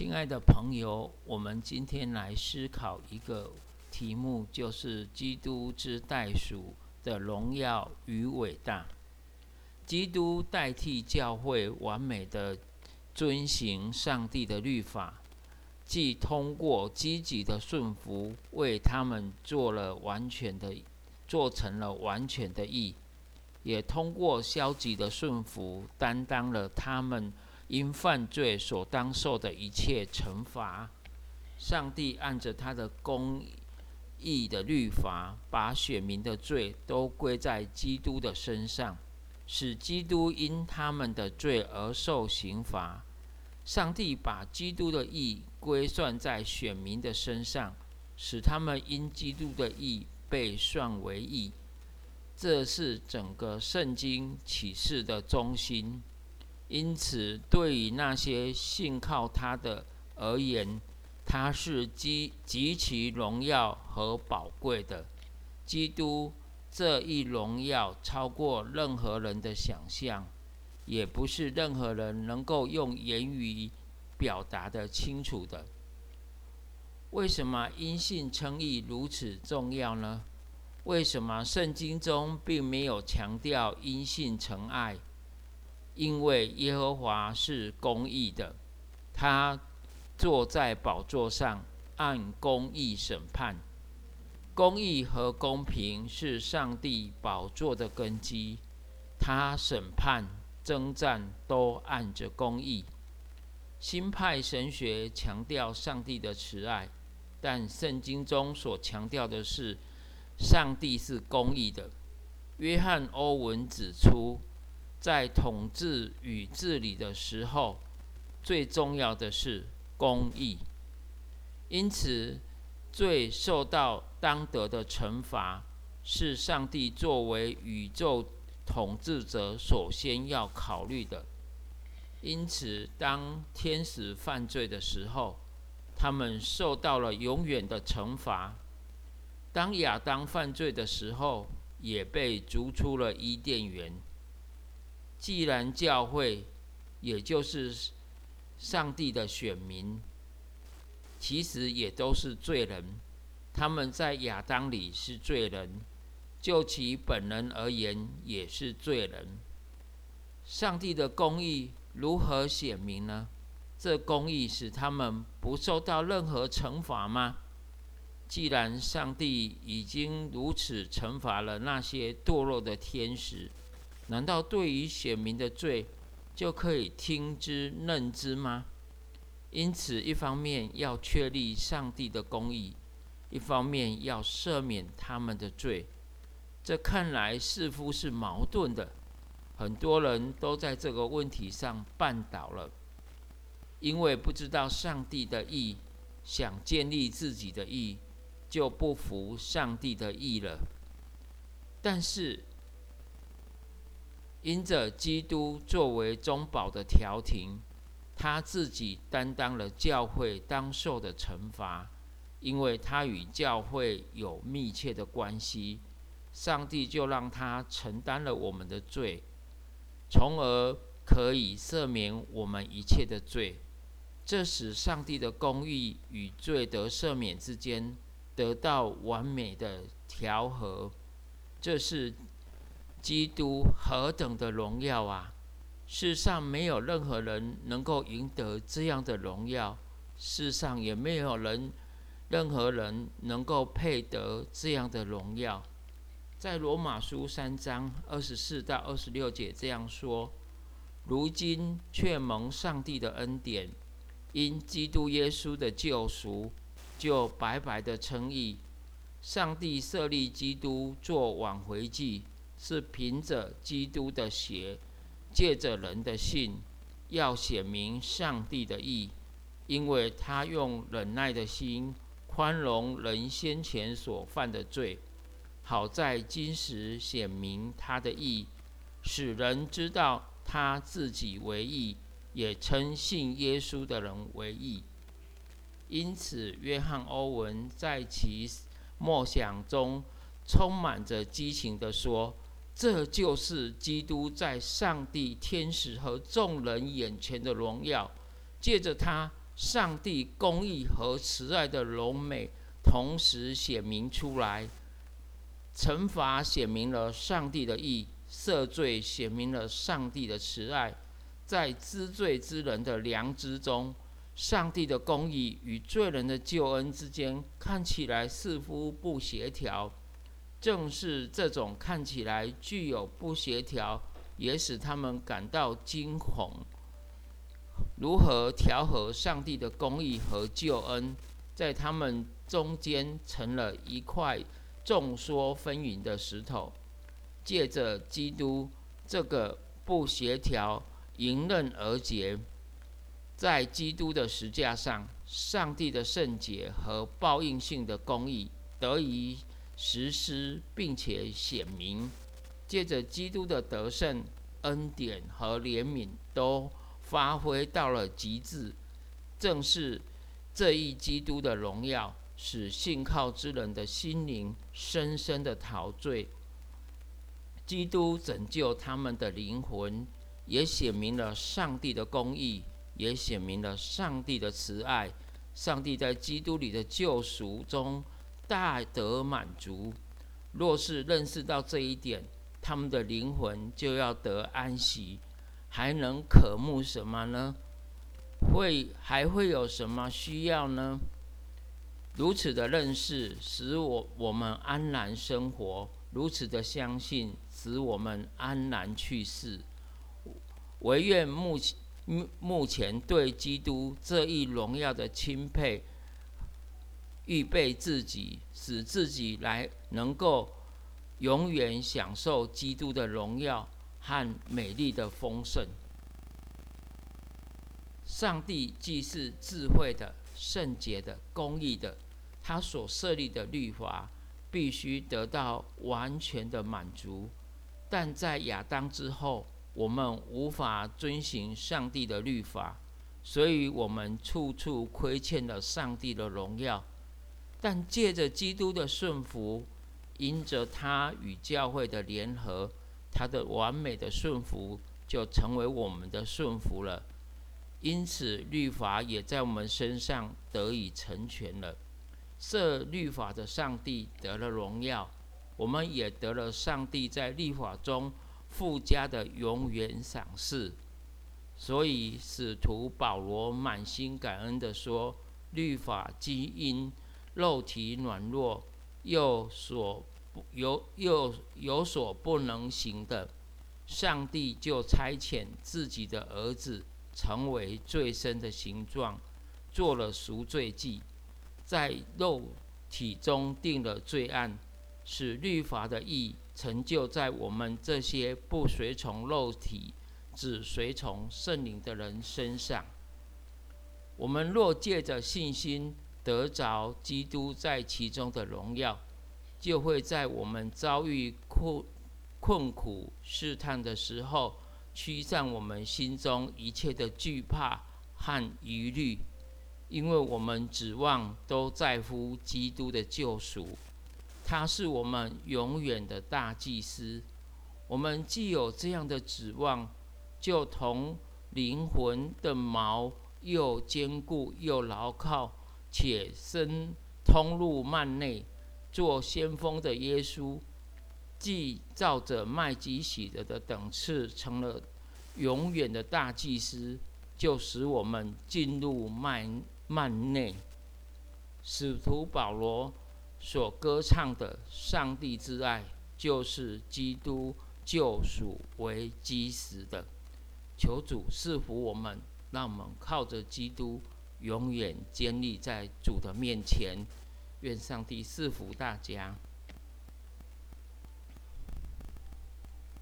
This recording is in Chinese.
亲爱的朋友，我们今天来思考一个题目，就是基督之代属的荣耀与伟大。基督代替教会完美的遵行上帝的律法，既通过积极的顺服，为他们做了完全的，做成了完全的义，也通过消极的顺服，担当了他们。因犯罪所当受的一切惩罚，上帝按着他的公义的律法，把选民的罪都归在基督的身上，使基督因他们的罪而受刑罚。上帝把基督的义归算在选民的身上，使他们因基督的义被算为义。这是整个圣经启示的中心。因此，对于那些信靠他的而言，他是极极其荣耀和宝贵的。基督这一荣耀超过任何人的想象，也不是任何人能够用言语表达的清楚的。为什么因信称义如此重要呢？为什么圣经中并没有强调因信成爱？因为耶和华是公义的，他坐在宝座上按公义审判。公义和公平是上帝宝座的根基，他审判、征战都按着公义。新派神学强调上帝的慈爱，但圣经中所强调的是上帝是公义的。约翰·欧文指出。在统治与治理的时候，最重要的是公义。因此，最受到当得的惩罚，是上帝作为宇宙统治者首先要考虑的。因此，当天使犯罪的时候，他们受到了永远的惩罚；当亚当犯罪的时候，也被逐出了伊甸园。既然教会，也就是上帝的选民，其实也都是罪人。他们在亚当里是罪人，就其本人而言也是罪人。上帝的公义如何显明呢？这公义使他们不受到任何惩罚吗？既然上帝已经如此惩罚了那些堕落的天使。难道对于选民的罪，就可以听之任之吗？因此，一方面要确立上帝的公义，一方面要赦免他们的罪，这看来似乎是矛盾的。很多人都在这个问题上绊倒了，因为不知道上帝的意，想建立自己的意，就不服上帝的意了。但是，因着基督作为中保的调停，他自己担当了教会当受的惩罚，因为他与教会有密切的关系，上帝就让他承担了我们的罪，从而可以赦免我们一切的罪。这使上帝的公义与罪得赦免之间得到完美的调和。这是。基督何等的荣耀啊！世上没有任何人能够赢得这样的荣耀，世上也没有人、任何人能够配得这样的荣耀。在罗马书三章二十四到二十六节这样说：如今却蒙上帝的恩典，因基督耶稣的救赎，就白白的称义。上帝设立基督做挽回祭。是凭着基督的血，借着人的信，要显明上帝的义，因为他用忍耐的心宽容人先前所犯的罪，好在今时显明他的义，使人知道他自己为义，也称信耶稣的人为义。因此，约翰·欧文在其默想中充满着激情地说。这就是基督在上帝、天使和众人眼前的荣耀。借着他，上帝公义和慈爱的荣美同时显明出来。惩罚显明了上帝的义，赦罪显明了上帝的慈爱。在知罪之人的良知中，上帝的公义与罪人的救恩之间看起来似乎不协调。正是这种看起来具有不协调，也使他们感到惊恐。如何调和上帝的公义和救恩，在他们中间成了一块众说纷纭的石头。借着基督这个不协调迎刃而解，在基督的石架上，上帝的圣洁和报应性的公义得以实施，并且显明。借着基督的得胜、恩典和怜悯都。发挥到了极致，正是这一基督的荣耀，使信靠之人的心灵深深的陶醉。基督拯救他们的灵魂，也显明了上帝的公义，也显明了上帝的慈爱。上帝在基督里的救赎中大得满足。若是认识到这一点，他们的灵魂就要得安息。还能渴慕什么呢？会还会有什么需要呢？如此的认识使我我们安然生活；如此的相信使我们安然去世。唯愿目前目前对基督这一荣耀的钦佩，预备自己，使自己来能够永远享受基督的荣耀。和美丽的丰盛。上帝既是智慧的、圣洁的、公义的，他所设立的律法必须得到完全的满足。但在亚当之后，我们无法遵行上帝的律法，所以我们处处亏欠了上帝的荣耀。但借着基督的顺服，因着他与教会的联合。他的完美的顺服就成为我们的顺服了，因此律法也在我们身上得以成全了。设律法的上帝得了荣耀，我们也得了上帝在律法中附加的永远赏赐。所以使徒保罗满心感恩地说：“律法基因肉体软弱，又所。”有又有所不能行的，上帝就差遣自己的儿子成为最深的形状，做了赎罪祭，在肉体中定了罪案，使律法的义成就在我们这些不随从肉体、只随从圣灵的人身上。我们若借着信心得着基督在其中的荣耀。就会在我们遭遇困困苦试探的时候，驱散我们心中一切的惧怕和疑虑，因为我们指望都在乎基督的救赎，他是我们永远的大祭司。我们既有这样的指望，就同灵魂的锚又坚固又牢靠，且身通入幔内。做先锋的耶稣，既照着麦基洗德的等次成了永远的大祭司，就使我们进入幔幔内。使徒保罗所歌唱的上帝之爱，就是基督救赎为基石的。求主赐福我们，让我们靠着基督，永远坚立在主的面前。愿上帝赐福大家。